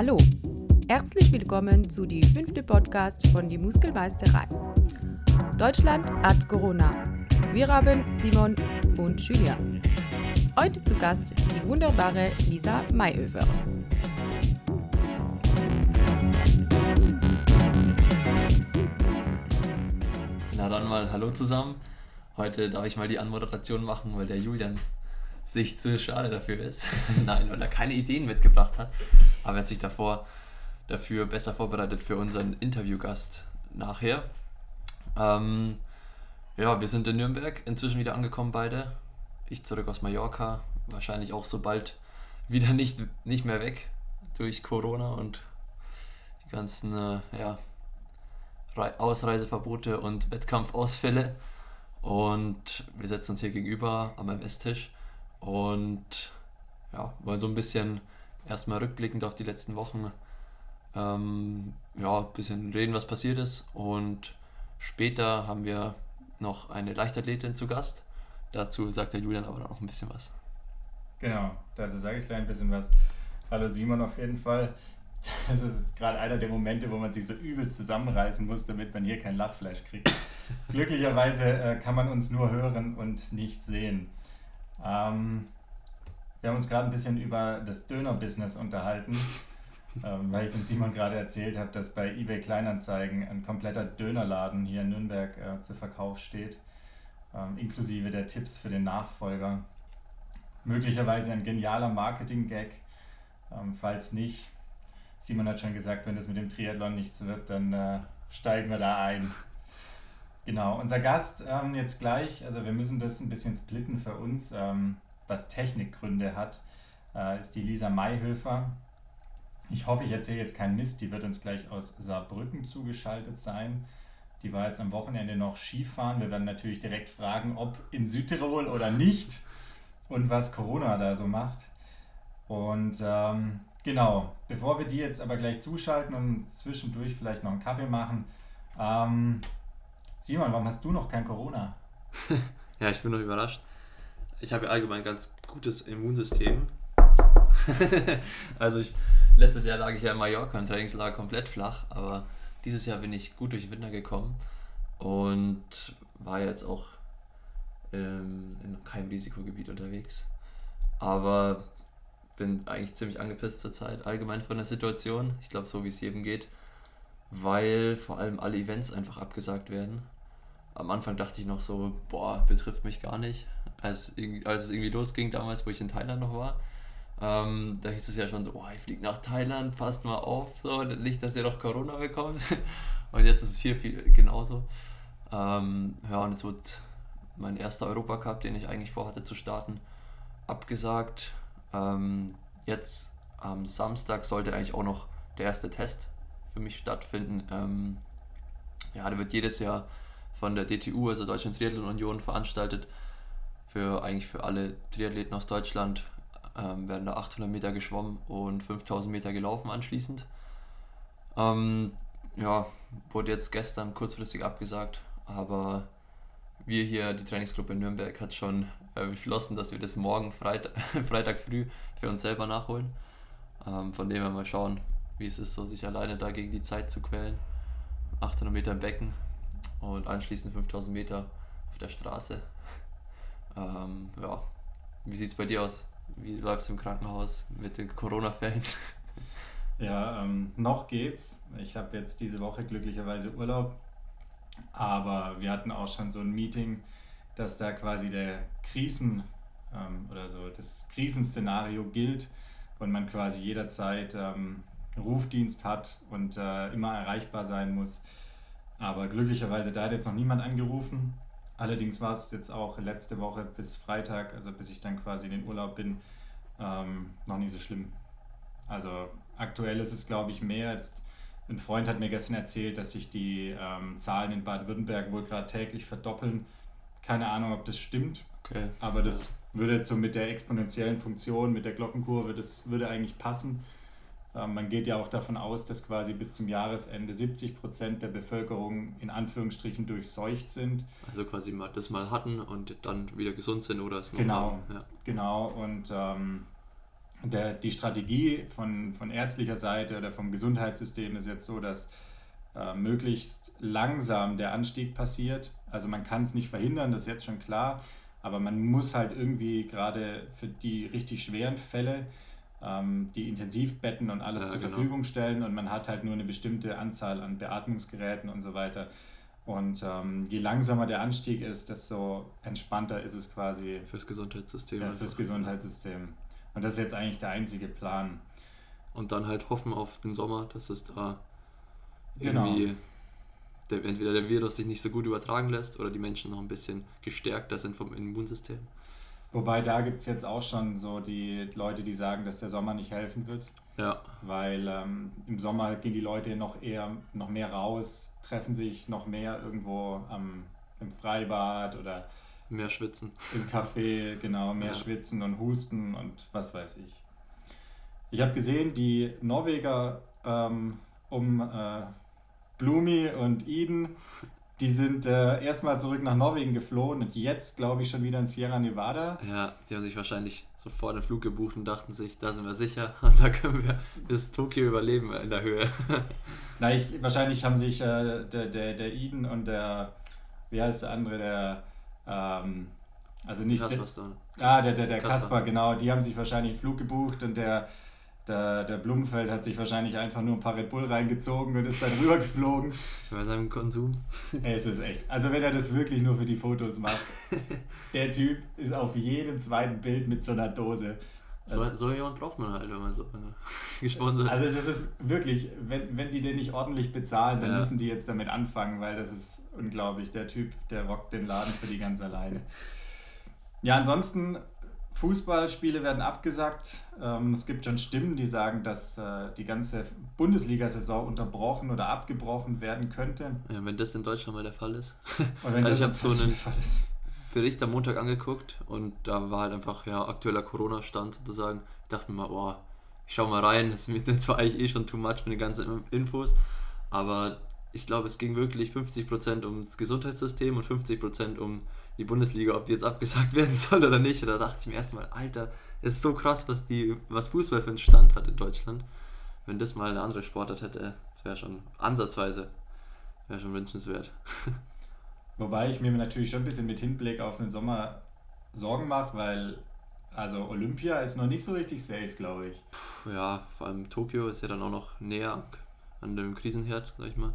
Hallo, herzlich willkommen zu die fünfte Podcast von die Muskelmeisterei. Deutschland hat Corona. Wir haben Simon und Julia. Heute zu Gast die wunderbare Lisa Mayhöfer. Na dann mal Hallo zusammen. Heute darf ich mal die Anmoderation machen, weil der Julian sich zu schade dafür ist. Nein, weil er keine Ideen mitgebracht hat. Aber er hat sich davor dafür besser vorbereitet für unseren Interviewgast nachher. Ähm, ja, wir sind in Nürnberg, inzwischen wieder angekommen beide. Ich zurück aus Mallorca, wahrscheinlich auch so bald wieder nicht, nicht mehr weg durch Corona und die ganzen äh, ja, Ausreiseverbote und Wettkampfausfälle. Und wir setzen uns hier gegenüber am MS-Tisch und ja, wollen so ein bisschen erstmal rückblickend auf die letzten Wochen ähm, ja, ein bisschen reden, was passiert ist. Und später haben wir noch eine Leichtathletin zu Gast. Dazu sagt der Julian aber noch ein bisschen was. Genau, dazu sage ich gleich ein bisschen was. Hallo Simon auf jeden Fall. Das ist gerade einer der Momente, wo man sich so übelst zusammenreißen muss, damit man hier kein Lachfleisch kriegt. Glücklicherweise äh, kann man uns nur hören und nicht sehen. Ähm, wir haben uns gerade ein bisschen über das Döner-Business unterhalten, ähm, weil ich dem Simon gerade erzählt habe, dass bei eBay Kleinanzeigen ein kompletter Dönerladen hier in Nürnberg äh, zu Verkauf steht, ähm, inklusive der Tipps für den Nachfolger. Möglicherweise ein genialer Marketing-Gag. Ähm, falls nicht, Simon hat schon gesagt, wenn das mit dem Triathlon nichts wird, dann äh, steigen wir da ein. Genau, unser Gast ähm, jetzt gleich, also wir müssen das ein bisschen splitten für uns, ähm, was Technikgründe hat, äh, ist die Lisa Mayhöfer. Ich hoffe, ich erzähle jetzt keinen Mist, die wird uns gleich aus Saarbrücken zugeschaltet sein. Die war jetzt am Wochenende noch Skifahren. Wir werden natürlich direkt fragen, ob in Südtirol oder nicht und was Corona da so macht. Und ähm, genau, bevor wir die jetzt aber gleich zuschalten und zwischendurch vielleicht noch einen Kaffee machen, ähm, Simon, warum hast du noch kein Corona? ja, ich bin noch überrascht. Ich habe ja allgemein ein ganz gutes Immunsystem. also ich, letztes Jahr lag ich ja in Mallorca im Trainingslager komplett flach, aber dieses Jahr bin ich gut durch den Winter gekommen und war jetzt auch ähm, in keinem Risikogebiet unterwegs. Aber bin eigentlich ziemlich angepisst zurzeit, allgemein von der Situation. Ich glaube, so wie es jedem geht weil vor allem alle Events einfach abgesagt werden. Am Anfang dachte ich noch so, boah, betrifft mich gar nicht. Als, als es irgendwie losging damals, wo ich in Thailand noch war, ähm, da hieß es ja schon so, oh, ich fliege nach Thailand, passt mal auf, so, nicht, dass ihr noch Corona bekommt. und jetzt ist es hier viel genauso. Ähm, ja, und es wird mein erster Europacup, den ich eigentlich vorhatte zu starten, abgesagt. Ähm, jetzt am Samstag sollte eigentlich auch noch der erste Test für mich stattfinden. Ähm, ja, der wird jedes Jahr von der DTU, also Deutschen Triathlon Union, veranstaltet. Für eigentlich für alle Triathleten aus Deutschland ähm, werden da 800 Meter geschwommen und 5000 Meter gelaufen anschließend. Ähm, ja, wurde jetzt gestern kurzfristig abgesagt, aber wir hier, die Trainingsgruppe in Nürnberg, hat schon äh, beschlossen, dass wir das morgen Freitag, Freitag früh für uns selber nachholen. Ähm, von dem wir mal schauen, wie es ist, so sich alleine da gegen die Zeit zu quälen. 800 Meter im Becken und anschließend 5000 Meter auf der Straße. Ähm, ja, wie sieht es bei dir aus? Wie läuft es im Krankenhaus mit den Corona-Fällen? Ja, ähm, noch geht's. Ich habe jetzt diese Woche glücklicherweise Urlaub, aber wir hatten auch schon so ein Meeting, dass da quasi der Krisen ähm, oder so das Krisenszenario gilt und man quasi jederzeit ähm, Rufdienst hat und äh, immer erreichbar sein muss. Aber glücklicherweise, da hat jetzt noch niemand angerufen. Allerdings war es jetzt auch letzte Woche bis Freitag, also bis ich dann quasi in den Urlaub bin, ähm, noch nicht so schlimm. Also aktuell ist es, glaube ich, mehr. Jetzt, ein Freund hat mir gestern erzählt, dass sich die ähm, Zahlen in Baden-Württemberg wohl gerade täglich verdoppeln. Keine Ahnung, ob das stimmt. Okay. Aber das würde jetzt so mit der exponentiellen Funktion, mit der Glockenkurve, das würde eigentlich passen. Ähm, man geht ja auch davon aus, dass quasi bis zum Jahresende 70 Prozent der Bevölkerung in Anführungsstrichen durchseucht sind. Also quasi mal das mal hatten und dann wieder gesund sind oder es noch Genau. Ja. genau. Und ähm, der, die Strategie von, von ärztlicher Seite oder vom Gesundheitssystem ist jetzt so, dass äh, möglichst langsam der Anstieg passiert. Also man kann es nicht verhindern, das ist jetzt schon klar, aber man muss halt irgendwie gerade für die richtig schweren Fälle die Intensivbetten und alles ja, zur genau. Verfügung stellen und man hat halt nur eine bestimmte Anzahl an Beatmungsgeräten und so weiter. Und ähm, je langsamer der Anstieg ist, desto entspannter ist es quasi. Fürs Gesundheitssystem. Ja, fürs Gesundheitssystem. Und das ist jetzt eigentlich der einzige Plan. Und dann halt hoffen auf den Sommer, dass es da genau. irgendwie der, entweder der Virus sich nicht so gut übertragen lässt oder die Menschen noch ein bisschen gestärkter sind vom Immunsystem. Wobei da gibt es jetzt auch schon so die Leute, die sagen, dass der Sommer nicht helfen wird. Ja. Weil ähm, im Sommer gehen die Leute noch eher noch mehr raus, treffen sich noch mehr irgendwo am, im Freibad oder mehr schwitzen. Im Café, genau, mehr ja. schwitzen und husten und was weiß ich. Ich habe gesehen, die Norweger ähm, um äh, Blumi und Eden die sind äh, erstmal zurück nach Norwegen geflohen und jetzt, glaube ich, schon wieder in Sierra Nevada. Ja, die haben sich wahrscheinlich sofort den Flug gebucht und dachten sich, da sind wir sicher und da können wir bis Tokio überleben in der Höhe. Na, ich, wahrscheinlich haben sich äh, der, der, der Eden und der, wie heißt der andere, der, ähm, also nicht. Kasper der, ah, der, der, der. Kasper, genau, die haben sich wahrscheinlich einen Flug gebucht und der der, der Blumenfeld hat sich wahrscheinlich einfach nur ein paar Red Bull reingezogen und ist dann rübergeflogen. Bei seinem Konsum. Es ist echt. Also wenn er das wirklich nur für die Fotos macht. der Typ ist auf jedem zweiten Bild mit so einer Dose. So, so jemand braucht man halt, wenn man so äh, gesponsert Also das ist wirklich, wenn, wenn die den nicht ordentlich bezahlen, dann ja. müssen die jetzt damit anfangen, weil das ist unglaublich. Der Typ, der rockt den Laden für die ganz alleine. Ja, ansonsten Fußballspiele werden abgesagt. Ähm, es gibt schon Stimmen, die sagen, dass äh, die ganze Bundesliga-Saison unterbrochen oder abgebrochen werden könnte. Ja, wenn das in Deutschland mal der Fall ist. also ich habe so einen Bericht am Montag angeguckt und da war halt einfach ja, aktueller Corona-Stand sozusagen. Ich dachte mir mal, boah, ich schau mal rein, das ist mir zwar eigentlich eh schon too much mit den ganzen Infos, aber ich glaube, es ging wirklich 50% ums Gesundheitssystem und 50% um die Bundesliga, ob die jetzt abgesagt werden soll oder nicht. Und da dachte ich mir erstmal, Alter, es ist so krass, was, die, was Fußball für einen Stand hat in Deutschland. Wenn das mal eine andere Sportart hätte, das wäre schon ansatzweise, wäre schon wünschenswert. Wobei ich mir natürlich schon ein bisschen mit Hinblick auf den Sommer Sorgen mache, weil also Olympia ist noch nicht so richtig safe, glaube ich. Puh, ja, vor allem Tokio ist ja dann auch noch näher an dem Krisenherd, sag ich mal.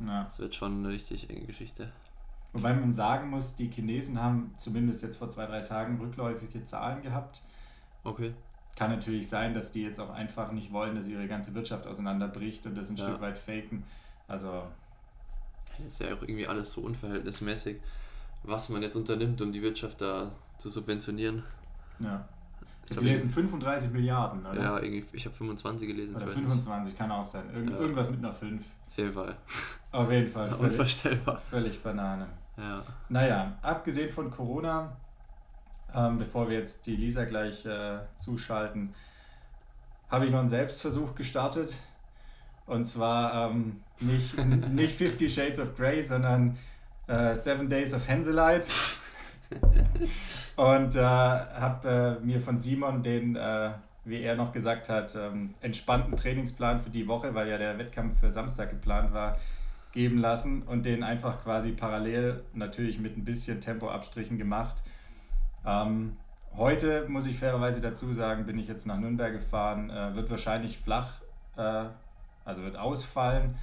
Ja. Das wird schon eine richtig enge Geschichte. Wobei man sagen muss, die Chinesen haben zumindest jetzt vor zwei, drei Tagen rückläufige Zahlen gehabt. Okay. Kann natürlich sein, dass die jetzt auch einfach nicht wollen, dass ihre ganze Wirtschaft auseinanderbricht und das ein ja. Stück weit faken. Also. Das ist ja auch irgendwie alles so unverhältnismäßig, was man jetzt unternimmt, um die Wirtschaft da zu subventionieren. Ja. Ich habe gelesen 35 Milliarden, oder? Ja, irgendwie, ich habe 25 gelesen. Oder 25, kann auch sein. Irgend, ja. Irgendwas mit einer 5. Auf jeden Fall. Auf jeden Fall. Völlig, Unvorstellbar. Völlig Banane. Ja. Naja, abgesehen von Corona, ähm, bevor wir jetzt die Lisa gleich äh, zuschalten, habe ich noch einen Selbstversuch gestartet. Und zwar ähm, nicht, nicht Fifty Shades of Grey, sondern äh, Seven Days of Henselite. Und äh, habe äh, mir von Simon den, äh, wie er noch gesagt hat, ähm, entspannten Trainingsplan für die Woche, weil ja der Wettkampf für Samstag geplant war, geben lassen und den einfach quasi parallel, natürlich mit ein bisschen Tempoabstrichen gemacht. Ähm, heute, muss ich fairerweise dazu sagen, bin ich jetzt nach Nürnberg gefahren, äh, wird wahrscheinlich flach, äh, also wird ausfallen,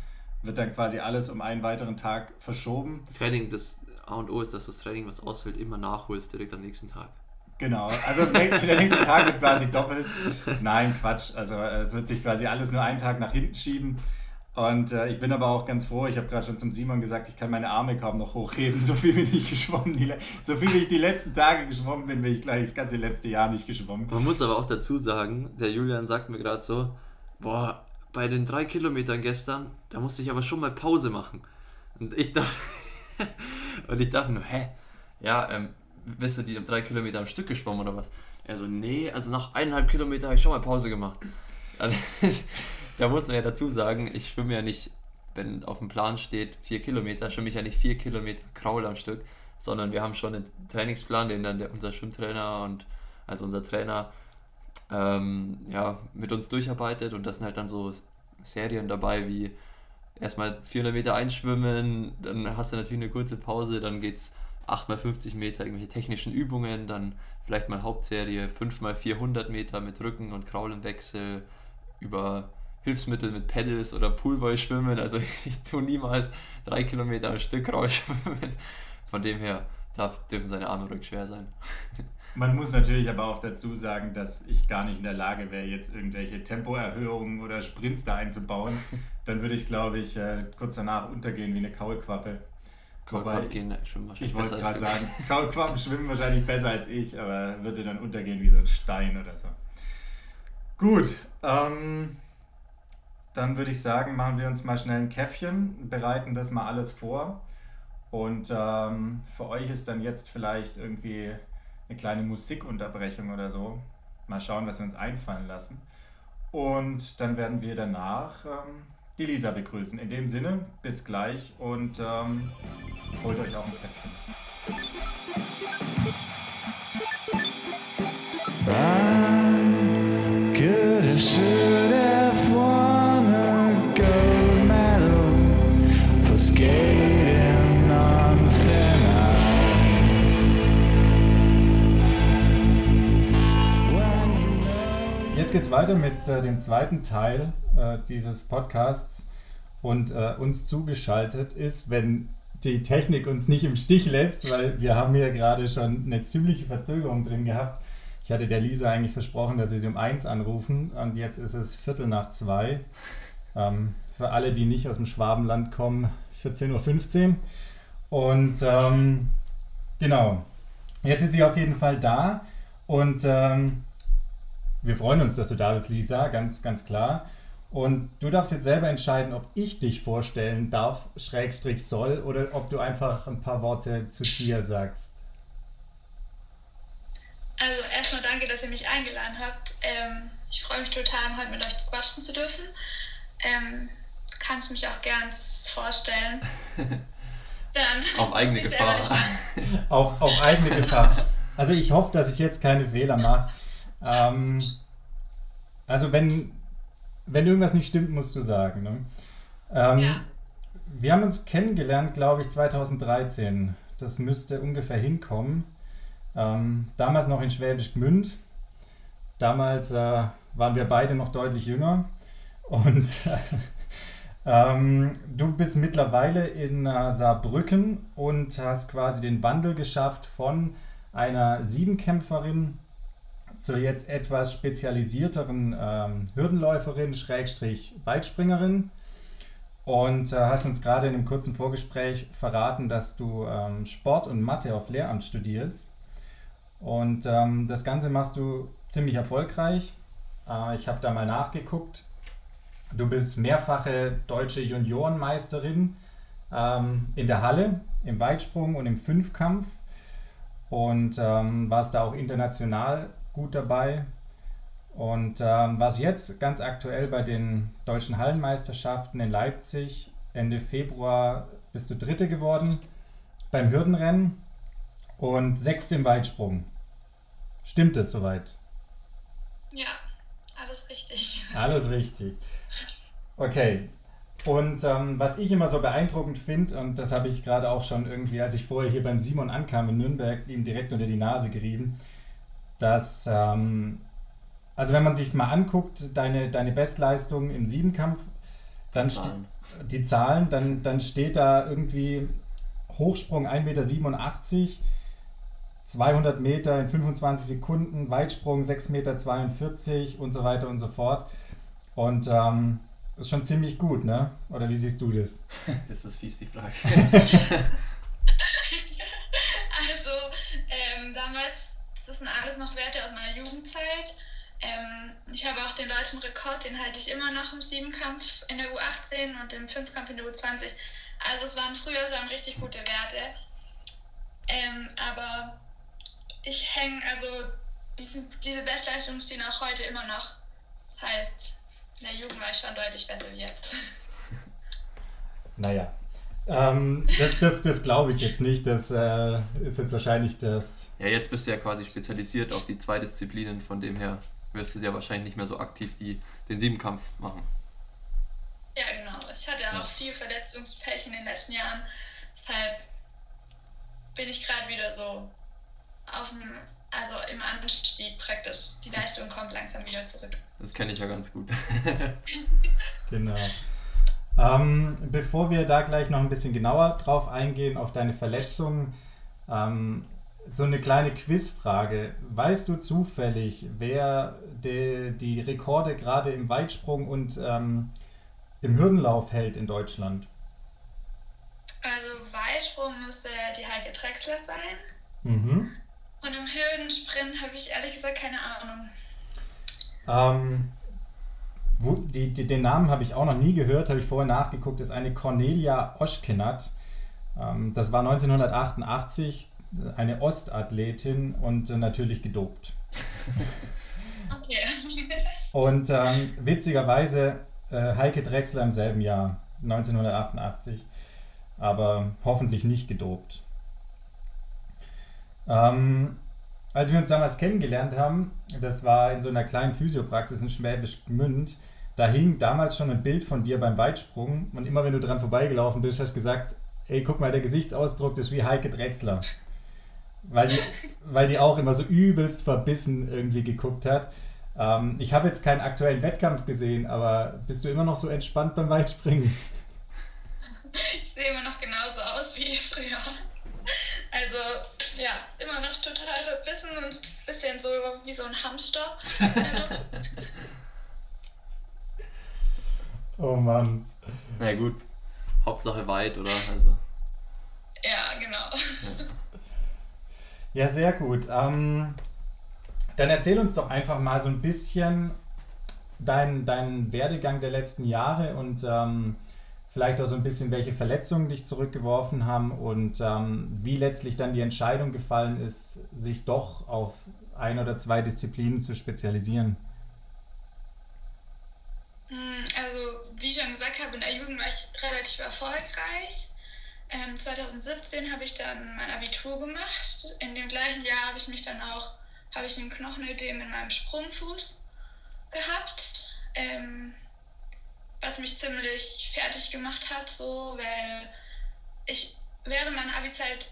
wird dann quasi alles um einen weiteren Tag verschoben. Training, das A und O ist, dass das Training, was ausfällt, immer nachholst direkt am nächsten Tag. Genau, also der nächste Tag wird quasi doppelt. Nein, Quatsch. Also es wird sich quasi alles nur einen Tag nach hinten schieben. Und äh, ich bin aber auch ganz froh, ich habe gerade schon zum Simon gesagt, ich kann meine Arme kaum noch hochheben. So viel bin ich geschwommen. Die, so viel ich die letzten Tage geschwommen bin, bin ich gleich das ganze letzte Jahr nicht geschwommen. Man muss aber auch dazu sagen, der Julian sagt mir gerade so, boah, bei den drei Kilometern gestern, da musste ich aber schon mal Pause machen. Und ich dachte, und ich dachte nur, hä? Ja, ähm, bist du die drei Kilometer am Stück geschwommen oder was? Er so, nee, also nach eineinhalb Kilometer habe ich schon mal Pause gemacht. Also, da muss man ja dazu sagen, ich schwimme ja nicht, wenn auf dem Plan steht, vier Kilometer, schwimme ich ja nicht vier Kilometer Kraul am Stück, sondern wir haben schon einen Trainingsplan, den dann der, unser Schwimmtrainer und also unser Trainer ähm, ja, mit uns durcharbeitet und das sind halt dann so Serien dabei wie erstmal 400 Meter einschwimmen, dann hast du natürlich eine kurze Pause, dann geht's 8x50 Meter irgendwelche technischen Übungen, dann vielleicht mal Hauptserie 5x400 Meter mit Rücken- und Kraulenwechsel, über Hilfsmittel mit Pedals oder Poolboy schwimmen. Also ich tue niemals drei Kilometer am Stück Kraul schwimmen. Von dem her darf, dürfen seine Arme ruhig schwer sein. Man muss natürlich aber auch dazu sagen, dass ich gar nicht in der Lage wäre, jetzt irgendwelche Tempoerhöhungen oder Sprints da einzubauen. Dann würde ich, glaube ich, äh, kurz danach untergehen wie eine Kaulquappe. Kaulquappen gehen schwimmen wahrscheinlich Ich wollte gerade sagen, Kaulquappen schwimmen wahrscheinlich besser als ich, aber würde dann untergehen wie so ein Stein oder so. Gut, ähm, dann würde ich sagen, machen wir uns mal schnell ein Käffchen, bereiten das mal alles vor. Und ähm, für euch ist dann jetzt vielleicht irgendwie eine kleine Musikunterbrechung oder so. Mal schauen, was wir uns einfallen lassen. Und dann werden wir danach ähm, die Lisa begrüßen. In dem Sinne, bis gleich und ähm, holt euch auch ein Käffchen. Jetzt geht's weiter mit äh, dem zweiten Teil äh, dieses Podcasts und äh, uns zugeschaltet ist, wenn die Technik uns nicht im Stich lässt, weil wir haben hier gerade schon eine ziemliche Verzögerung drin gehabt. Ich hatte der Lisa eigentlich versprochen, dass wir sie um eins anrufen und jetzt ist es Viertel nach zwei. Ähm, für alle, die nicht aus dem Schwabenland kommen, 14.15 Uhr. Und ähm, genau, jetzt ist sie auf jeden Fall da und ähm, wir freuen uns, dass du da bist, Lisa, ganz, ganz klar. Und du darfst jetzt selber entscheiden, ob ich dich vorstellen darf, Schrägstrich soll, oder ob du einfach ein paar Worte zu dir sagst. Also erstmal danke, dass ihr mich eingeladen habt. Ähm, ich freue mich total, heute mit euch quatschen zu dürfen. Ähm, kannst mich auch gern vorstellen. Dann auf eigene Gefahr. auf, auf eigene Gefahr. Also ich hoffe, dass ich jetzt keine Fehler mache. Ähm, also wenn wenn irgendwas nicht stimmt, musst du sagen. Ne? Ähm, ja. Wir haben uns kennengelernt, glaube ich, 2013. Das müsste ungefähr hinkommen. Ähm, damals noch in Schwäbisch Gmünd. Damals äh, waren wir beide noch deutlich jünger. Und ähm, du bist mittlerweile in äh, Saarbrücken und hast quasi den Wandel geschafft von einer Siebenkämpferin zur jetzt etwas spezialisierteren ähm, Hürdenläuferin, Schrägstrich Weitspringerin. Und äh, hast uns gerade in einem kurzen Vorgespräch verraten, dass du ähm, Sport und Mathe auf Lehramt studierst. Und ähm, das Ganze machst du ziemlich erfolgreich. Äh, ich habe da mal nachgeguckt. Du bist mehrfache deutsche Juniorenmeisterin ähm, in der Halle, im Weitsprung und im Fünfkampf. Und ähm, warst da auch international gut dabei. Und ähm, was jetzt ganz aktuell bei den deutschen Hallenmeisterschaften in Leipzig, Ende Februar bist du Dritte geworden beim Hürdenrennen und Sechste im Weitsprung. Stimmt es soweit? Ja, alles richtig. Alles richtig. Okay. Und ähm, was ich immer so beeindruckend finde, und das habe ich gerade auch schon irgendwie, als ich vorher hier beim Simon ankam in Nürnberg, ihm direkt unter die Nase gerieben, dass, ähm, also wenn man sich mal anguckt, deine, deine Bestleistung im Siebenkampf, dann Zahlen. die Zahlen, dann, dann steht da irgendwie Hochsprung 1,87 Meter, 200 Meter in 25 Sekunden, Weitsprung 6,42 Meter und so weiter und so fort. Und ähm, ist schon ziemlich gut, ne? Oder wie siehst du das? Das ist fies, die Frage. also, ähm, damals das sind alles noch Werte aus meiner Jugendzeit. Ähm, ich habe auch den deutschen Rekord, den halte ich immer noch im Siebenkampf in der U18 und im Fünfkampf in der U20. Also es waren früher schon richtig gute Werte. Ähm, aber ich hänge, also diesen, diese Bestleistungen stehen auch heute immer noch. Das heißt, in der Jugend war ich schon deutlich besser wie jetzt. Naja, ähm, das das, das glaube ich jetzt nicht. Das äh, ist jetzt wahrscheinlich das. Ja, jetzt bist du ja quasi spezialisiert auf die zwei Disziplinen, von dem her wirst du ja wahrscheinlich nicht mehr so aktiv die, den Siebenkampf machen. Ja, genau. Ich hatte auch viel Verletzungspech in den letzten Jahren. Deshalb bin ich gerade wieder so auf dem, also im Anstieg praktisch. Die Leistung kommt langsam wieder zurück. Das kenne ich ja ganz gut. genau. Ähm, bevor wir da gleich noch ein bisschen genauer drauf eingehen, auf deine Verletzungen, ähm, so eine kleine Quizfrage. Weißt du zufällig, wer de, die Rekorde gerade im Weitsprung und ähm, im Hürdenlauf hält in Deutschland? Also Weitsprung müsste die Heike Drechsler sein. Mhm. Und im Hürdensprint habe ich ehrlich gesagt keine Ahnung. Ähm, die, die, den Namen habe ich auch noch nie gehört, habe ich vorher nachgeguckt, ist eine Cornelia Oschkenat. Ähm, das war 1988 eine Ostathletin und äh, natürlich gedopt. Okay. und ähm, witzigerweise äh, Heike Drechsler im selben Jahr, 1988, aber hoffentlich nicht gedopt. Ähm, als wir uns damals kennengelernt haben, das war in so einer kleinen Physiopraxis in Schwäbisch Gmünd, da hing damals schon ein Bild von dir beim Weitsprung und immer wenn du dran vorbeigelaufen bist, hast du gesagt, ey, guck mal, der Gesichtsausdruck das ist wie Heike Drechsler. Weil die, weil die auch immer so übelst verbissen irgendwie geguckt hat. Ähm, ich habe jetzt keinen aktuellen Wettkampf gesehen, aber bist du immer noch so entspannt beim Weitspringen? Ich sehe immer noch genauso aus wie früher. Also ja, immer noch total verbissen und ein bisschen so wie so ein Hamster. oh Mann. Na gut, Hauptsache weit, oder? Also. Ja, genau. Ja, ja sehr gut. Ähm, dann erzähl uns doch einfach mal so ein bisschen deinen dein Werdegang der letzten Jahre und ähm, vielleicht auch so ein bisschen, welche Verletzungen dich zurückgeworfen haben und ähm, wie letztlich dann die Entscheidung gefallen ist, sich doch auf ein oder zwei Disziplinen zu spezialisieren. Hm, also, wie ich schon gesagt habe, in der Jugend war ich relativ erfolgreich. Ähm, 2017 habe ich dann mein Abitur gemacht. In dem gleichen Jahr habe ich mich dann auch, habe ich einen Knochenödem in meinem Sprungfuß gehabt. Ähm, was mich ziemlich fertig gemacht hat, so, weil ich während meiner Abi-Zeit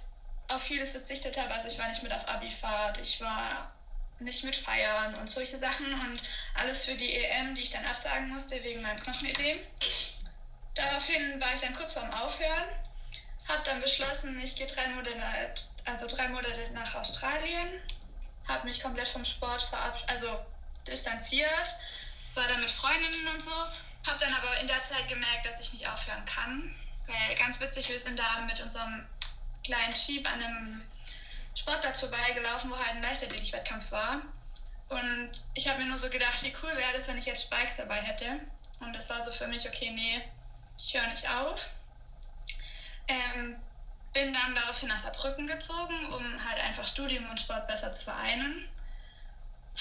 auf vieles verzichtet habe. Also ich war nicht mit auf Abi-Fahrt, ich war nicht mit Feiern und solche Sachen und alles für die EM, die ich dann absagen musste wegen meinem Knochenödem. Daraufhin war ich dann kurz vorm Aufhören, habe dann beschlossen, ich gehe drei Monate, also drei Monate nach Australien, habe mich komplett vom Sport verabschiedet, also distanziert, war dann mit Freundinnen und so habe dann aber in der Zeit gemerkt, dass ich nicht aufhören kann. Weil ganz witzig, wir sind da mit unserem kleinen Jeep an einem Sportplatz vorbeigelaufen, wo halt ein Leichtathletik-Wettkampf war. Und ich habe mir nur so gedacht, wie cool wäre das, wenn ich jetzt Spikes dabei hätte. Und das war so für mich, okay, nee, ich höre nicht auf. Ähm, bin dann daraufhin nach Saarbrücken gezogen, um halt einfach Studium und Sport besser zu vereinen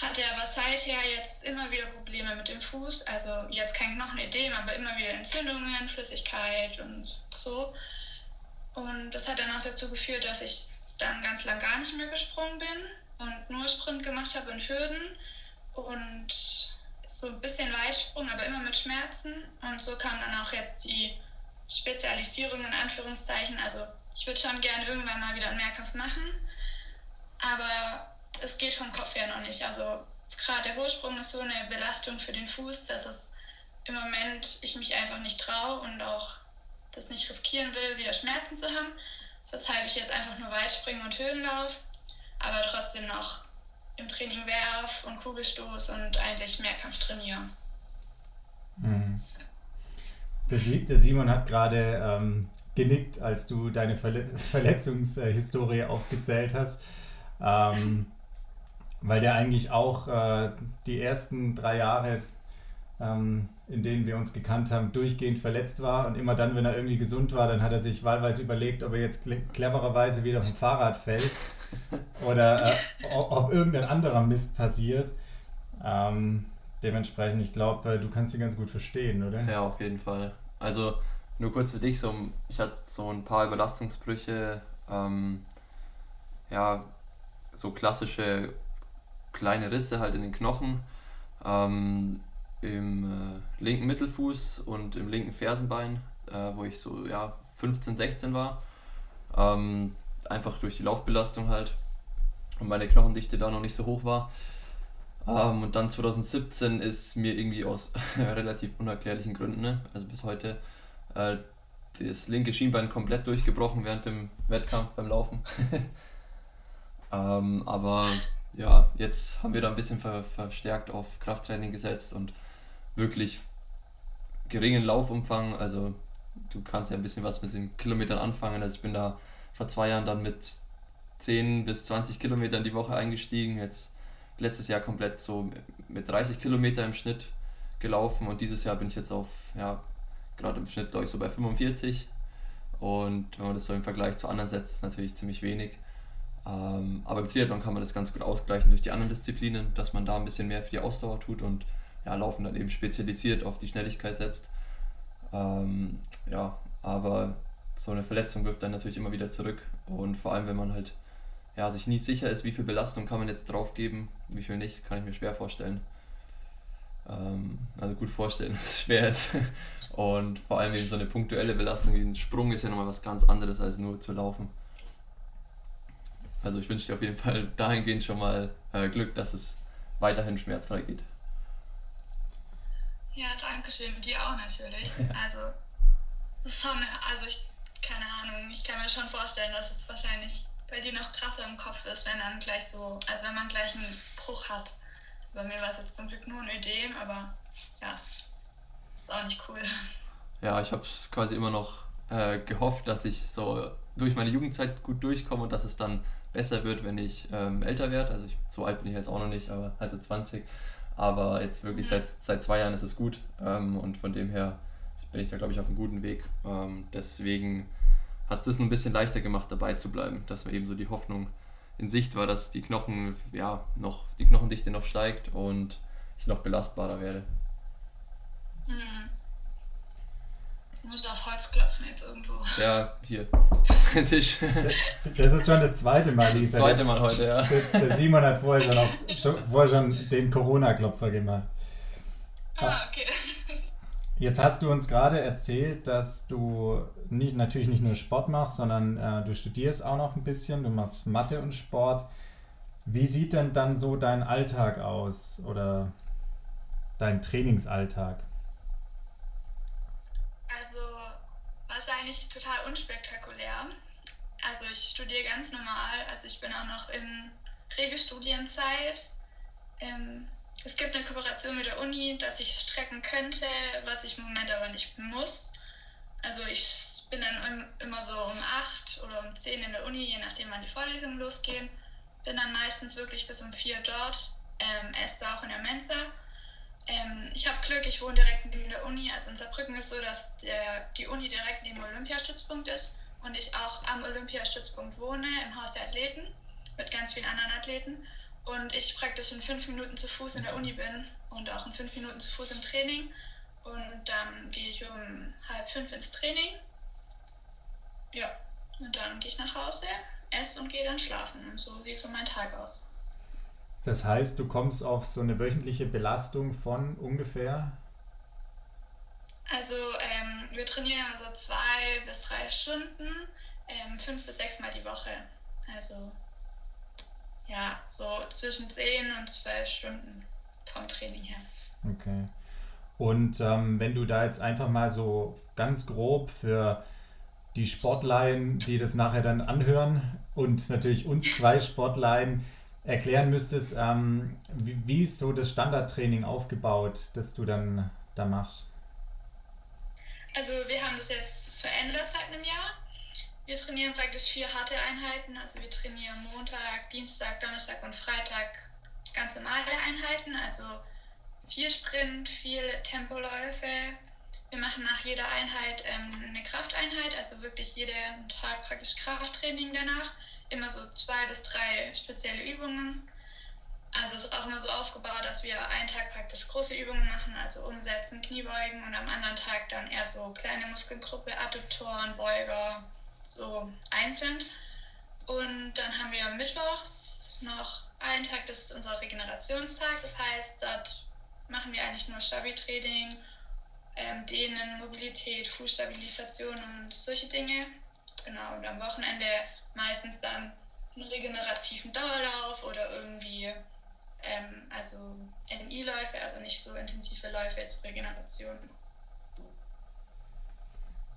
hatte aber seither jetzt immer wieder Probleme mit dem Fuß. Also jetzt kein Knochenödem, aber immer wieder Entzündungen, Flüssigkeit und so. Und das hat dann auch dazu geführt, dass ich dann ganz lang gar nicht mehr gesprungen bin und nur Sprint gemacht habe und Hürden und so ein bisschen Weitsprung, aber immer mit Schmerzen. Und so kam dann auch jetzt die Spezialisierung in Anführungszeichen. Also ich würde schon gerne irgendwann mal wieder einen Mehrkampf machen, aber es geht vom Kopf her noch nicht. Also gerade der Hochsprung ist so eine Belastung für den Fuß, dass es im Moment ich mich einfach nicht traue und auch das nicht riskieren will, wieder Schmerzen zu haben. Weshalb ich jetzt einfach nur Weitspringen und Höhenlauf, aber trotzdem noch im Training Werf und Kugelstoß und eigentlich Mehrkampf trainiere. Mhm. Der, Simon hat gerade ähm, genickt, als du deine Verletzungshistorie aufgezählt hast. Ähm, weil der eigentlich auch äh, die ersten drei Jahre, ähm, in denen wir uns gekannt haben, durchgehend verletzt war. Und immer dann, wenn er irgendwie gesund war, dann hat er sich wahlweise überlegt, ob er jetzt clevererweise wieder vom Fahrrad fällt oder äh, ob irgendein anderer Mist passiert. Ähm, dementsprechend, ich glaube, äh, du kannst ihn ganz gut verstehen, oder? Ja, auf jeden Fall. Also nur kurz für dich, so, ich hatte so ein paar Überlastungsbrüche, ähm, ja, so klassische kleine Risse halt in den Knochen ähm, im äh, linken Mittelfuß und im linken Fersenbein, äh, wo ich so ja, 15, 16 war. Ähm, einfach durch die Laufbelastung halt und meine Knochendichte da noch nicht so hoch war. Ähm, und dann 2017 ist mir irgendwie aus relativ unerklärlichen Gründen, ne? also bis heute, äh, das linke Schienbein komplett durchgebrochen während dem Wettkampf beim Laufen. ähm, aber ja, jetzt haben wir da ein bisschen ver verstärkt auf Krafttraining gesetzt und wirklich geringen Laufumfang. Also du kannst ja ein bisschen was mit den Kilometern anfangen. Also ich bin da vor zwei Jahren dann mit 10 bis 20 Kilometern die Woche eingestiegen. Jetzt letztes Jahr komplett so mit 30 Kilometer im Schnitt gelaufen und dieses Jahr bin ich jetzt auf, ja, gerade im Schnitt glaube ich so bei 45. Und wenn man das so im Vergleich zu anderen setzt, ist natürlich ziemlich wenig. Ähm, aber im Triathlon kann man das ganz gut ausgleichen durch die anderen Disziplinen, dass man da ein bisschen mehr für die Ausdauer tut und ja, Laufen dann eben spezialisiert auf die Schnelligkeit setzt. Ähm, ja, aber so eine Verletzung wirft dann natürlich immer wieder zurück und vor allem, wenn man halt ja, sich nie sicher ist, wie viel Belastung kann man jetzt drauf geben, wie viel nicht, kann ich mir schwer vorstellen. Ähm, also gut vorstellen, dass es schwer ist. Und vor allem eben so eine punktuelle Belastung wie ein Sprung ist ja nochmal was ganz anderes als nur zu laufen. Also ich wünsche dir auf jeden Fall dahingehend schon mal äh, Glück, dass es weiterhin schmerzfrei geht. Ja, danke schön. Dir auch natürlich. Also, das ist schon, also ich, keine Ahnung, ich kann mir schon vorstellen, dass es wahrscheinlich bei dir noch krasser im Kopf ist, wenn dann gleich so, also wenn man gleich einen Bruch hat. Bei mir war es jetzt zum Glück nur ein Ödem, aber ja, ist auch nicht cool. Ja, ich habe quasi immer noch äh, gehofft, dass ich so durch meine Jugendzeit gut durchkomme und dass es dann besser wird, wenn ich ähm, älter werde. Also ich, so alt bin ich jetzt auch noch nicht, aber also 20. Aber jetzt wirklich mhm. seit, seit zwei Jahren ist es gut ähm, und von dem her bin ich da glaube ich auf einem guten Weg. Ähm, deswegen hat es das ein bisschen leichter gemacht, dabei zu bleiben, dass man eben so die Hoffnung in Sicht war, dass die Knochen, ja, noch, die Knochendichte noch steigt und ich noch belastbarer werde. Hm. Ich muss auf Holz klopfen jetzt irgendwo. Ja, hier. Tisch. Das ist schon das zweite Mal, Lisa. Das zweite Mal heute, ja. Der, Simon hat vorher schon, auf, schon, vorher schon den Corona-Klopfer gemacht. Ah, okay. Jetzt hast du uns gerade erzählt, dass du nicht, natürlich nicht nur Sport machst, sondern äh, du studierst auch noch ein bisschen, du machst Mathe und Sport. Wie sieht denn dann so dein Alltag aus oder dein Trainingsalltag? Also wahrscheinlich total unspektakulär. Also ich studiere ganz normal, also ich bin auch noch in Regelstudienzeit. Ähm, es gibt eine Kooperation mit der Uni, dass ich strecken könnte, was ich im Moment aber nicht muss. Also ich bin dann immer so um 8 oder um 10 in der Uni, je nachdem wann die Vorlesungen losgehen. Bin dann meistens wirklich bis um 4 dort, ähm, esse auch in der Mensa. Ähm, ich habe Glück, ich wohne direkt neben der Uni. Also in Saarbrücken ist so, dass der, die Uni direkt neben dem Olympiastützpunkt ist und ich auch am Olympiastützpunkt wohne, im Haus der Athleten, mit ganz vielen anderen Athleten und ich praktisch in fünf Minuten zu Fuß in der Uni bin und auch in fünf Minuten zu Fuß im Training. Und dann gehe ich um halb fünf ins Training. Ja, und dann gehe ich nach Hause, esse und gehe dann schlafen. Und so sieht so mein Tag aus. Das heißt, du kommst auf so eine wöchentliche Belastung von ungefähr? Also ähm, wir trainieren immer so zwei bis drei Stunden, ähm, fünf bis sechs Mal die Woche. Also ja, so zwischen 10 und 12 Stunden vom Training her. Okay. Und ähm, wenn du da jetzt einfach mal so ganz grob für die Sportleien, die das nachher dann anhören und natürlich uns zwei Sportleien erklären müsstest, ähm, wie, wie ist so das Standardtraining aufgebaut, das du dann da machst? Also wir haben das jetzt verändert seit einem Jahr. Wir trainieren praktisch vier harte Einheiten. Also wir trainieren Montag, Dienstag, Donnerstag und Freitag ganz normale Einheiten. Also viel Sprint, viel Tempoläufe. Wir machen nach jeder Einheit ähm, eine Krafteinheit, also wirklich jeden Tag praktisch Krafttraining danach. Immer so zwei bis drei spezielle Übungen. Also es ist auch immer so aufgebaut, dass wir einen Tag praktisch große Übungen machen, also umsetzen, Kniebeugen und am anderen Tag dann eher so kleine Muskelgruppe, Adduktoren, Beuger, so einzeln. Und dann haben wir mittwochs noch einen Tag, das ist unser Regenerationstag. Das heißt, dort machen wir eigentlich nur Stabi-Training, ähm, Dehnen, Mobilität, Fußstabilisation und solche Dinge. Genau, und am Wochenende meistens dann einen regenerativen Dauerlauf oder irgendwie ähm, also NI-Läufe, also nicht so intensive Läufe zur Regeneration.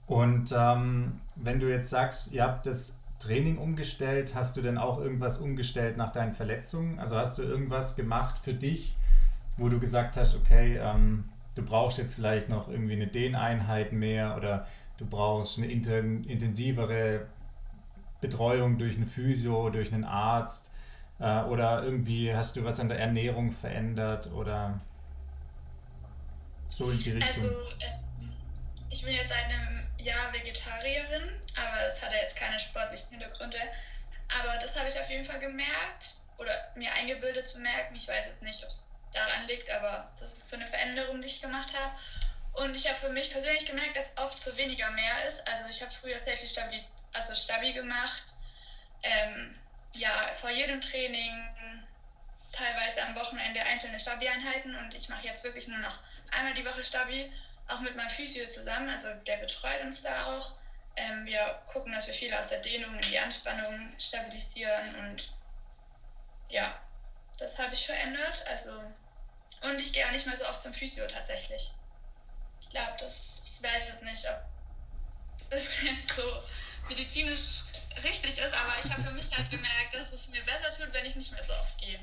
Und ähm, wenn du jetzt sagst, ihr habt das Training umgestellt, hast du denn auch irgendwas umgestellt nach deinen Verletzungen? Also hast du irgendwas gemacht für dich, wo du gesagt hast, okay, ähm, du brauchst jetzt vielleicht noch irgendwie eine Dehneinheit mehr oder du brauchst eine intensivere Betreuung durch eine Physio, durch einen Arzt äh, oder irgendwie hast du was an der Ernährung verändert oder so in die Richtung? Also, äh, ich bin jetzt seit einem Jahr Vegetarierin, aber es hat ja jetzt keine sportlichen Hintergründe. Aber das habe ich auf jeden Fall gemerkt oder mir eingebildet zu merken. Ich weiß jetzt nicht, ob es daran liegt, aber das ist so eine Veränderung, die ich gemacht habe. Und ich habe für mich persönlich gemerkt, dass oft so weniger mehr ist. Also ich habe früher sehr viel Stabi, also Stabi gemacht. Ähm, ja, vor jedem Training, teilweise am Wochenende einzelne Stabi-Einheiten und ich mache jetzt wirklich nur noch einmal die Woche Stabi, auch mit meinem Physio zusammen, also der betreut uns da auch. Ähm, wir gucken, dass wir viel aus der Dehnung in die Anspannung stabilisieren und ja, das habe ich verändert. Also und ich gehe auch nicht mehr so oft zum Physio tatsächlich. Ich glaube, das ich weiß jetzt nicht, ob das jetzt so medizinisch richtig ist, aber ich habe für mich halt gemerkt, dass es mir besser tut, wenn ich nicht mehr so oft gehe.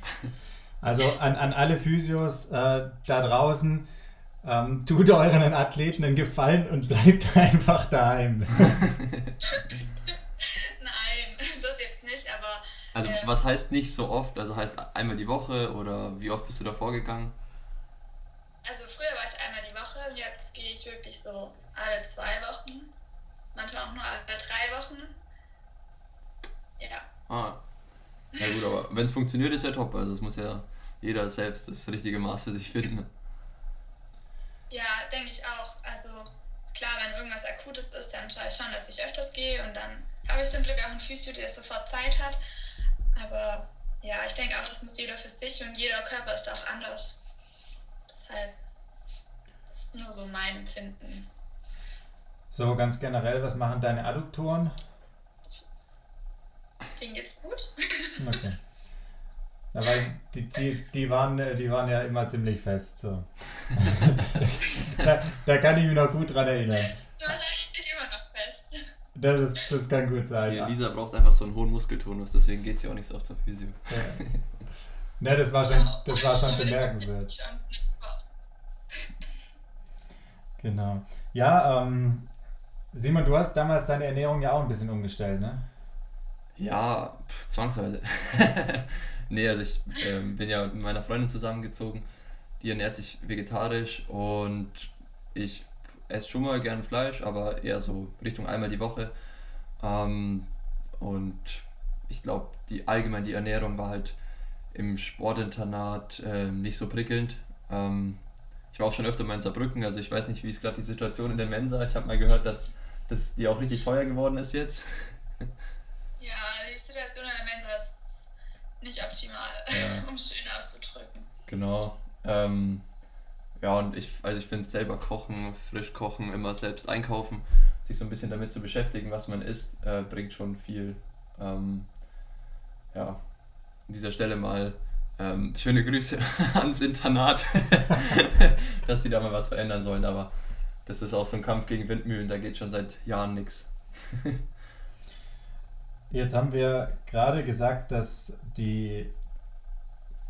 Also an, an alle Physios äh, da draußen, ähm, tut euren Athleten einen Gefallen und bleibt einfach daheim. Nein, das jetzt nicht, aber. Also, äh, was heißt nicht so oft? Also, heißt einmal die Woche oder wie oft bist du da vorgegangen? Also, früher war ich einmal die Woche, jetzt gehe ich wirklich so alle zwei Wochen, manchmal auch nur alle drei Wochen. Ja. Ah. Ja, gut, aber wenn es funktioniert, ist ja top. Also, es muss ja jeder selbst das richtige Maß für sich finden. Ja, denke ich auch. Also klar, wenn irgendwas Akutes ist, dann schaue ich schon, dass ich öfters gehe und dann habe ich zum Glück auch einen Physio, der sofort Zeit hat. Aber ja, ich denke auch, das muss jeder für sich und jeder Körper ist auch anders. Deshalb ist nur so mein Empfinden. So, ganz generell, was machen deine Adduktoren? Denen geht's gut. Okay. Ja, weil die, die, die, waren, die waren ja immer ziemlich fest. So. da, da kann ich mich noch gut dran erinnern. Du hast eigentlich immer noch fest. Das, das kann gut sein. Die Lisa braucht einfach so einen hohen Muskeltonus, deswegen geht sie auch nicht so oft zur Physio. Ja. Ne, das war schon, das war schon bemerkenswert. Genau. Ja, ähm, Simon, du hast damals deine Ernährung ja auch ein bisschen umgestellt, ne? Ja, zwangsweise. Nee, also ich ähm, bin ja mit meiner Freundin zusammengezogen. Die ernährt sich vegetarisch und ich esse schon mal gern Fleisch, aber eher so Richtung einmal die Woche. Ähm, und ich glaube, die allgemein die Ernährung war halt im Sportinternat äh, nicht so prickelnd. Ähm, ich war auch schon öfter mal in Saarbrücken, also ich weiß nicht, wie ist gerade die Situation in der Mensa. Ich habe mal gehört, dass, dass die auch richtig teuer geworden ist jetzt. Ja, die Situation in der Mensa ist nicht optimal, ja. um es schön auszudrücken. Genau. Ähm, ja, und ich, also ich finde selber kochen, frisch kochen, immer selbst einkaufen, sich so ein bisschen damit zu beschäftigen, was man isst, äh, bringt schon viel. Ähm, ja, an dieser Stelle mal ähm, schöne Grüße ans Internat, dass sie da mal was verändern sollen, aber das ist auch so ein Kampf gegen Windmühlen, da geht schon seit Jahren nichts. Jetzt haben wir gerade gesagt, dass die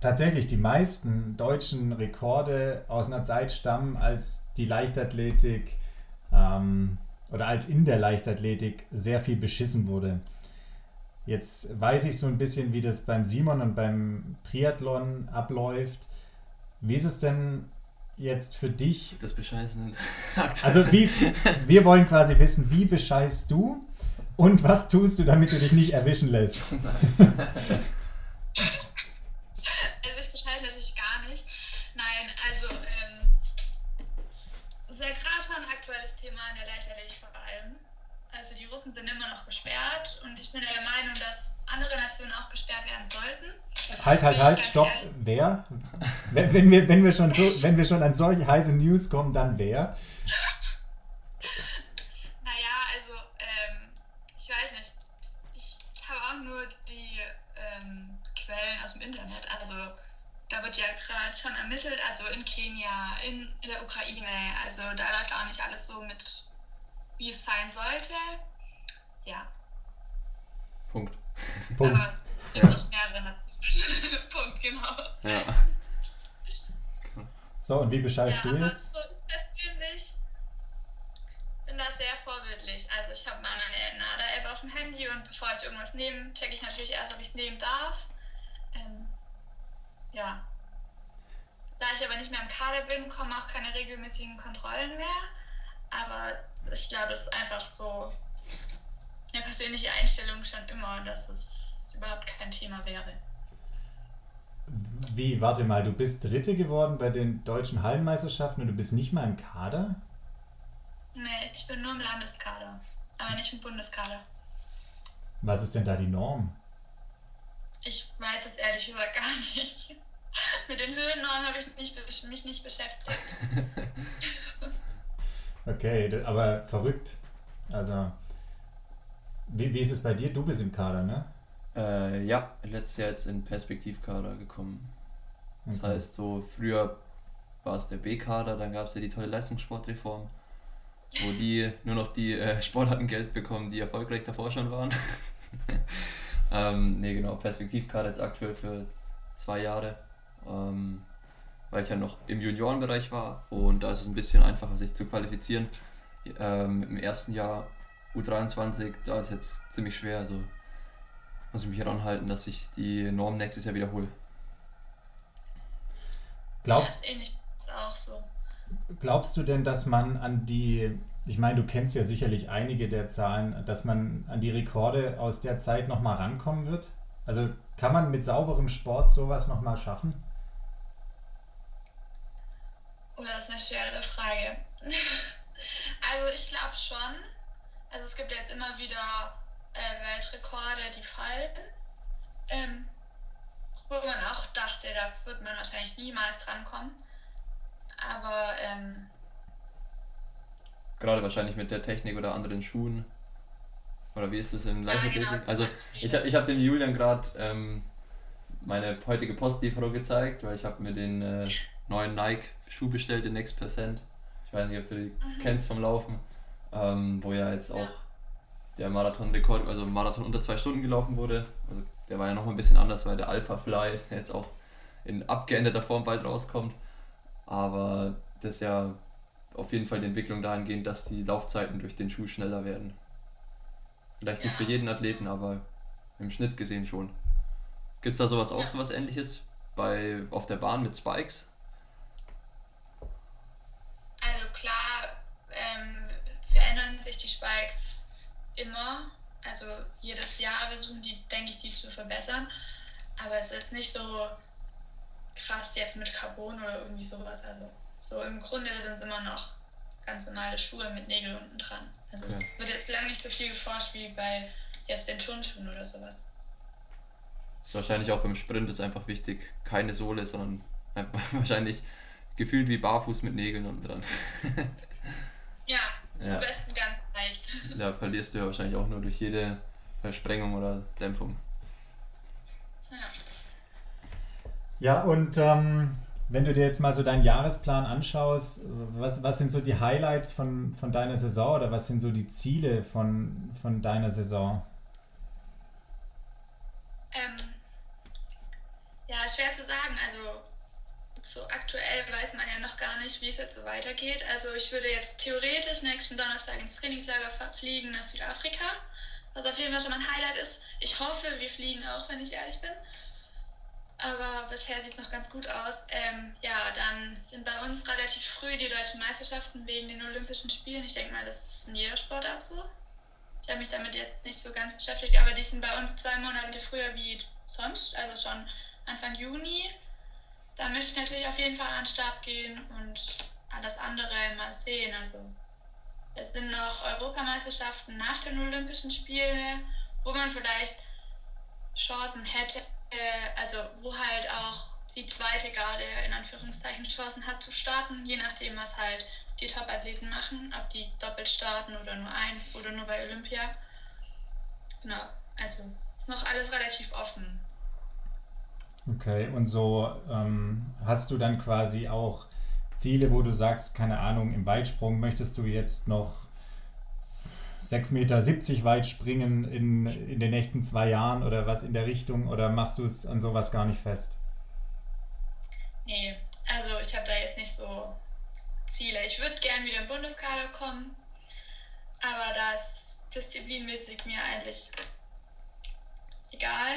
tatsächlich die meisten deutschen Rekorde aus einer Zeit stammen, als die Leichtathletik ähm, oder als in der Leichtathletik sehr viel beschissen wurde. Jetzt weiß ich so ein bisschen, wie das beim Simon und beim Triathlon abläuft. Wie ist es denn jetzt für dich? Das Bescheißen. also wie, wir wollen quasi wissen, wie bescheißt du und was tust du, damit du dich nicht erwischen lässt? Also ich beschreibe natürlich gar nicht. Nein, also ähm, ja gerade schon ein aktuelles Thema in der Leichtathletik. Also die Russen sind immer noch gesperrt und ich bin der Meinung, dass andere Nationen auch gesperrt werden sollten. Halt, halt, halt, stopp. Wer? Wenn, wenn, wir, wenn, wir schon so, wenn wir schon an solche heiße News kommen, dann wer? Naja, also ähm, ich weiß nicht. Ich, ich habe auch nur die ähm, Quellen aus dem Internet. Also da wird ja gerade schon ermittelt, also in Kenia, in, in der Ukraine. Also da läuft auch nicht alles so mit, wie es sein sollte. Ja. Punkt. Punkt. Aber es sind nicht mehrere Nationen. Punkt, genau. Ja. So, und wie bescheißt ja, du aber jetzt? so persönlich bin da sehr vorbildlich. Also ich habe meine NADA-App auf dem Handy und bevor ich irgendwas nehme, checke ich natürlich erst, ob ich es nehmen darf. Ähm, ja. Da ich aber nicht mehr im Kader bin, kommen auch keine regelmäßigen Kontrollen mehr. Aber ich glaube, das ist einfach so eine persönliche Einstellung schon immer, dass es überhaupt kein Thema wäre. Wie, warte mal, du bist Dritte geworden bei den deutschen Hallenmeisterschaften und du bist nicht mal im Kader? Nee, ich bin nur im Landeskader, aber nicht im Bundeskader. Was ist denn da die Norm? Ich weiß es ehrlich gesagt gar nicht. Mit den Höhennormen habe ich mich nicht beschäftigt. Okay, aber verrückt. Also, wie, wie ist es bei dir? Du bist im Kader, ne? Äh, ja, letztes Jahr jetzt in Perspektivkader gekommen. Das Okay. heißt, so früher war es der B-Kader, dann gab es ja die tolle Leistungssportreform, wo die nur noch die äh, Sportarten Geld bekommen, die erfolgreich davor schon waren. ähm, ne, genau, Perspektivkader jetzt aktuell für zwei Jahre, ähm, weil ich ja noch im Juniorenbereich war und da ist es ein bisschen einfacher, sich zu qualifizieren. Ähm, Im ersten Jahr U23, da ist jetzt ziemlich schwer, also muss ich mich ranhalten, dass ich die Norm nächstes Jahr wiederhole. Glaubst, Ja, ist ähnlich ist auch so. glaubst du denn, dass man an die, ich meine, du kennst ja sicherlich einige der Zahlen, dass man an die Rekorde aus der Zeit nochmal rankommen wird? Also kann man mit sauberem Sport sowas nochmal schaffen? Oh, das ist eine schwere Frage. also ich glaube schon. Also es gibt jetzt immer wieder äh, Weltrekorde, die fallen. Ähm, wo man auch dachte, da wird man wahrscheinlich niemals drankommen. Aber ähm, Gerade wahrscheinlich mit der Technik oder anderen Schuhen. Oder wie ist es im Leichtathletik? genau, also ich, hab- ich habe dem Julian gerade ähm, meine heutige Postlieferung gezeigt, weil ich habe mir den äh, neuen Nike-Schuh bestellt, den Next Percent. Ich weiß nicht, ob du die kennst vom Laufen. Ähm, wo ja jetzt Mhm. Ja. auch der Marathon-Rekord, also Marathon unter zwei Stunden gelaufen wurde. Also der war ja noch mal ein bisschen anders, weil der Alpha Fly jetzt auch in abgeänderter Form bald rauskommt. Aber das ist ja auf jeden Fall die Entwicklung dahingehend, dass die Laufzeiten durch den Schuh schneller werden. Vielleicht nicht Ja. für jeden Athleten, aber im Schnitt gesehen schon. Gibt es da sowas auch, sowas ähnliches bei, auf der Bahn mit Spikes? Also klar ähm, verändern sich die Spikes immer. Also jedes Jahr versuchen die, denke ich, die zu verbessern. Aber es ist nicht so krass jetzt mit Carbon oder irgendwie sowas. Also so im Grunde sind es immer noch ganz normale Schuhe mit Nägeln unten dran. Also Ja. es wird jetzt lange nicht so viel geforscht wie bei jetzt den Turnschuhen oder sowas. Ist wahrscheinlich auch beim Sprint ist einfach wichtig, keine Sohle, sondern einfach wahrscheinlich gefühlt wie barfuß mit Nägeln unten dran. Ja, Ja. am besten ganz. Da verlierst du ja wahrscheinlich auch nur durch jede Versprengung oder Dämpfung. Ja. Ja, und ähm, wenn du dir jetzt mal so deinen Jahresplan anschaust, was, was sind so die Highlights von, von deiner Saison oder was sind so die Ziele von, von deiner Saison? Ähm, ja, schwer zu sagen. Also so aktuell weiß man ja noch gar nicht, wie es jetzt so weitergeht. Also ich würde jetzt theoretisch nächsten Donnerstag ins Trainingslager fliegen nach Südafrika, was auf jeden Fall schon mal ein Highlight ist. Ich hoffe, wir fliegen auch, wenn ich ehrlich bin. Aber bisher sieht es noch ganz gut aus. Ähm, ja, dann sind bei uns relativ früh die deutschen Meisterschaften wegen den Olympischen Spielen. Ich denke mal, das ist in jeder Sportart so. Ich habe mich damit jetzt nicht so ganz beschäftigt, aber die sind bei uns zwei Monate früher wie sonst, also schon Anfang Juni. Da möchte ich natürlich auf jeden Fall an den Start gehen und alles andere mal sehen. Also es sind noch Europameisterschaften nach den Olympischen Spielen, wo man vielleicht Chancen hätte, also wo halt auch die zweite Garde in Anführungszeichen Chancen hat zu starten, je nachdem, was halt die Top-Athleten machen, ob die doppelt starten oder nur ein oder nur bei Olympia. Genau, also ist noch alles relativ offen. Okay, und so ähm, hast du dann quasi auch Ziele, wo du sagst, keine Ahnung, im Weitsprung möchtest du jetzt noch 6,70 Meter weit springen in, in den nächsten zwei Jahren oder was in der Richtung oder machst du es an sowas gar nicht fest? Nee, also ich habe da jetzt nicht so Ziele. Ich würde gern wieder im Bundeskader kommen, aber das disziplinmäßig mir eigentlich egal.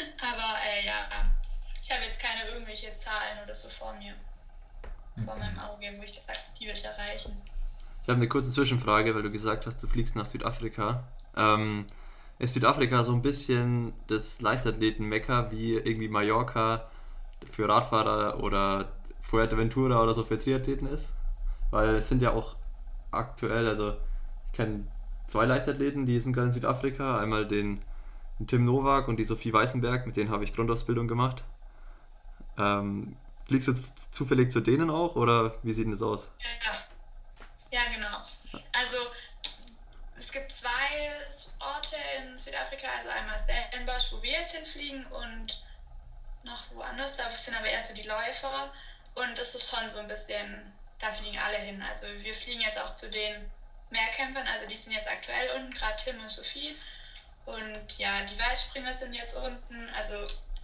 aber äh, ja, ich habe jetzt keine irgendwelche Zahlen oder so vor mir, okay. vor meinem Auge, wo ich gesagt habe, die will ich erreichen. Ich habe eine kurze Zwischenfrage, weil du gesagt hast, du fliegst nach Südafrika. Ähm, ist Südafrika so ein bisschen das Leichtathleten-Mekka wie irgendwie Mallorca für Radfahrer oder Fuerteventura oder so für Triathleten ist? Weil es sind ja auch aktuell, also ich kenne zwei Leichtathleten, die sind gerade in Südafrika. Einmal den, Tim Nowak und die Sophie Weißenberg, mit denen habe ich Grundausbildung gemacht. Ähm, fliegst du zufällig zu denen auch oder wie sieht denn das aus? Ja, ja genau. Also es gibt zwei Orte in Südafrika, also einmal Stellenbosch, wo wir jetzt hinfliegen und noch woanders, da sind aber eher so die Läufer. Und das ist schon so ein bisschen, da fliegen alle hin. Also wir fliegen jetzt auch zu den Mehrkämpfern, also die sind jetzt aktuell unten, gerade Tim und Sophie. Und ja, die Weitspringer sind jetzt unten, also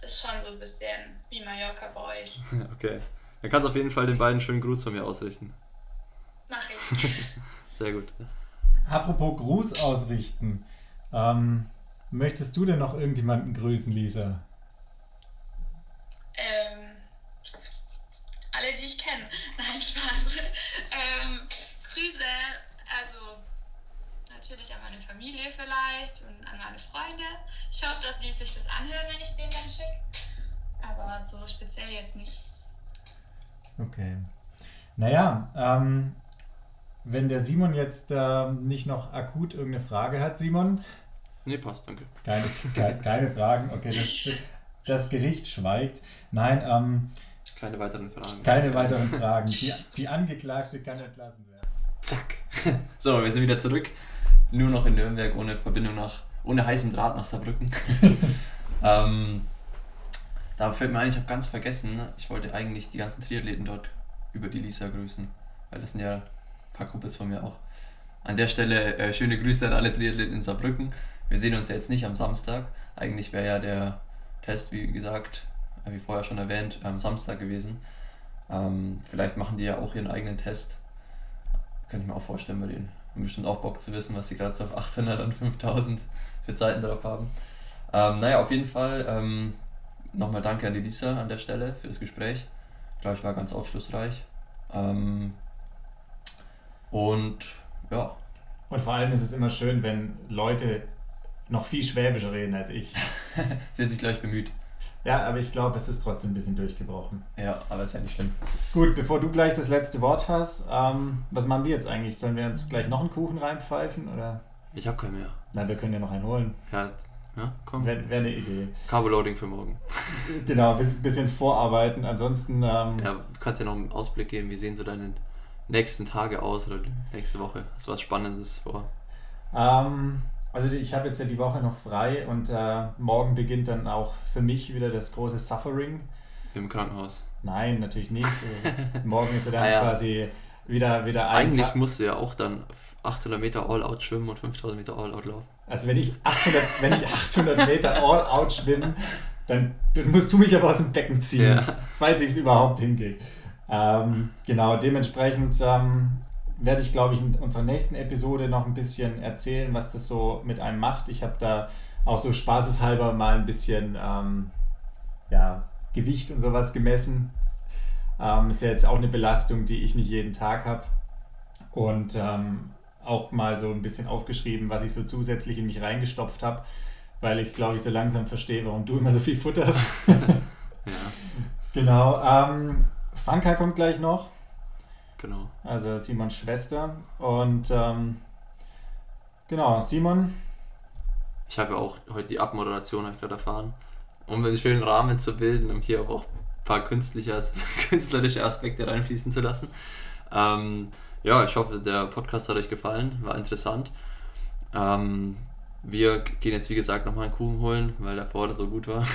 ist schon so ein bisschen wie Mallorca bei euch. Okay. Dann kannst du auf jeden Fall den beiden schönen Gruß von mir ausrichten. Mach ich. Sehr gut. Apropos Gruß ausrichten. Ähm, möchtest du denn noch irgendjemanden grüßen, Lisa? Ähm, alle, die ich kenne. Nein, Spaß. ähm, Grüße, also natürlich an meine Familie vielleicht und an meine Freunde. Ich hoffe, dass die sich das anhören, wenn ich es denen dann schicke. Aber so speziell jetzt nicht. Okay. Naja, ähm, wenn der Simon jetzt äh, nicht noch akut irgendeine Frage hat, Simon. Nee, passt, danke. Keine, keine, keine Fragen, okay, das, das Gericht schweigt. Nein, ähm, keine weiteren Fragen. Keine weiteren Fragen. Die, die Angeklagte kann entlassen werden. Zack. So, wir sind wieder zurück. Nur noch in Nürnberg ohne Verbindung nach, ohne heißen Draht nach Saarbrücken. ähm, da fällt mir ein, ich habe ganz vergessen, ich wollte eigentlich die ganzen Triathleten dort über die Lisa grüßen. Weil das sind ja ein paar Kumpels von mir auch. An der Stelle äh, schöne Grüße an alle Triathleten in Saarbrücken. Wir sehen uns ja jetzt nicht am Samstag. Eigentlich wäre ja der Test, wie gesagt, wie vorher schon erwähnt, am Samstag gewesen. Ähm, vielleicht machen die ja auch ihren eigenen Test. Kann ich mir auch vorstellen bei denen. Haben bestimmt auch Bock zu wissen, was sie gerade so auf 800 und 5000 für Zeiten drauf haben. Ähm, naja, auf jeden Fall ähm, nochmal danke an die Lisa an der Stelle für das Gespräch. Ich glaube, ich war ganz aufschlussreich. Ähm, und ja. Und vor allem ist es immer schön, wenn Leute noch viel schwäbischer reden als ich. sie hat sich gleich bemüht. Ja, aber ich glaube, es ist trotzdem ein bisschen durchgebrochen. Ja, aber ist ja nicht schlimm. Gut, bevor du gleich das letzte Wort hast, ähm, was machen wir jetzt eigentlich? Sollen wir uns gleich noch einen Kuchen reinpfeifen? Oder? Ich habe keinen mehr. Nein, wir können ja noch einen holen. Ja, ja komm. Wäre wär eine Idee. Carboloading für morgen. genau, ein bisschen vorarbeiten. Ansonsten. Ähm, ja, du kannst ja noch einen Ausblick geben. Wie sehen so deine nächsten Tage aus oder nächste Woche? Hast du was Spannendes vor? Ähm, also ich habe jetzt ja die Woche noch frei und äh, morgen beginnt dann auch für mich wieder das große Suffering. Im Krankenhaus? Nein, natürlich nicht. morgen ist ja dann ah, ja. quasi wieder, wieder ein Eigentlich Tag. musst du ja auch dann 800 Meter All-Out schwimmen und 5000 Meter All-Out laufen. Also wenn ich 800, wenn ich 800 Meter All-Out schwimme, dann, dann, musst du mich aber aus dem Becken ziehen, ja. falls ich es überhaupt hinkriege. Ähm, genau, dementsprechend ähm, werde ich, glaube ich, in unserer nächsten Episode noch ein bisschen erzählen, was das so mit einem macht. Ich habe da auch so spaßeshalber mal ein bisschen ähm, ja, Gewicht und sowas gemessen. Ähm, ist ja jetzt auch eine Belastung, die ich nicht jeden Tag habe. Und ähm, auch mal so ein bisschen aufgeschrieben, was ich so zusätzlich in mich reingestopft habe, weil ich, glaube ich, so langsam verstehe, warum du immer so viel futterst. ja. Genau. Ähm, Franka kommt gleich noch. Genau. Also Simons Schwester. Und ähm, genau, Simon. Ich habe ja auch heute die Abmoderation, habe ich gerade erfahren, um einen schönen Rahmen zu bilden, um hier auch ein paar künstliche, künstlerische Aspekte reinfließen zu lassen. Ähm, ja, ich hoffe, der Podcast hat euch gefallen, war interessant. Ähm, wir gehen jetzt, wie gesagt, nochmal einen Kuchen holen, weil der vorher so gut war.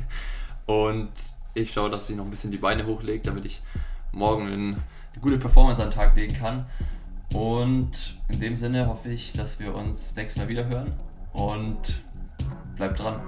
Und ich schaue, dass ich noch ein bisschen die Beine hochlege, damit ich morgen eine gute Performance an den Tag legen kann. Und in dem Sinne hoffe ich, dass wir uns nächstes Mal wieder hören und bleibt dran.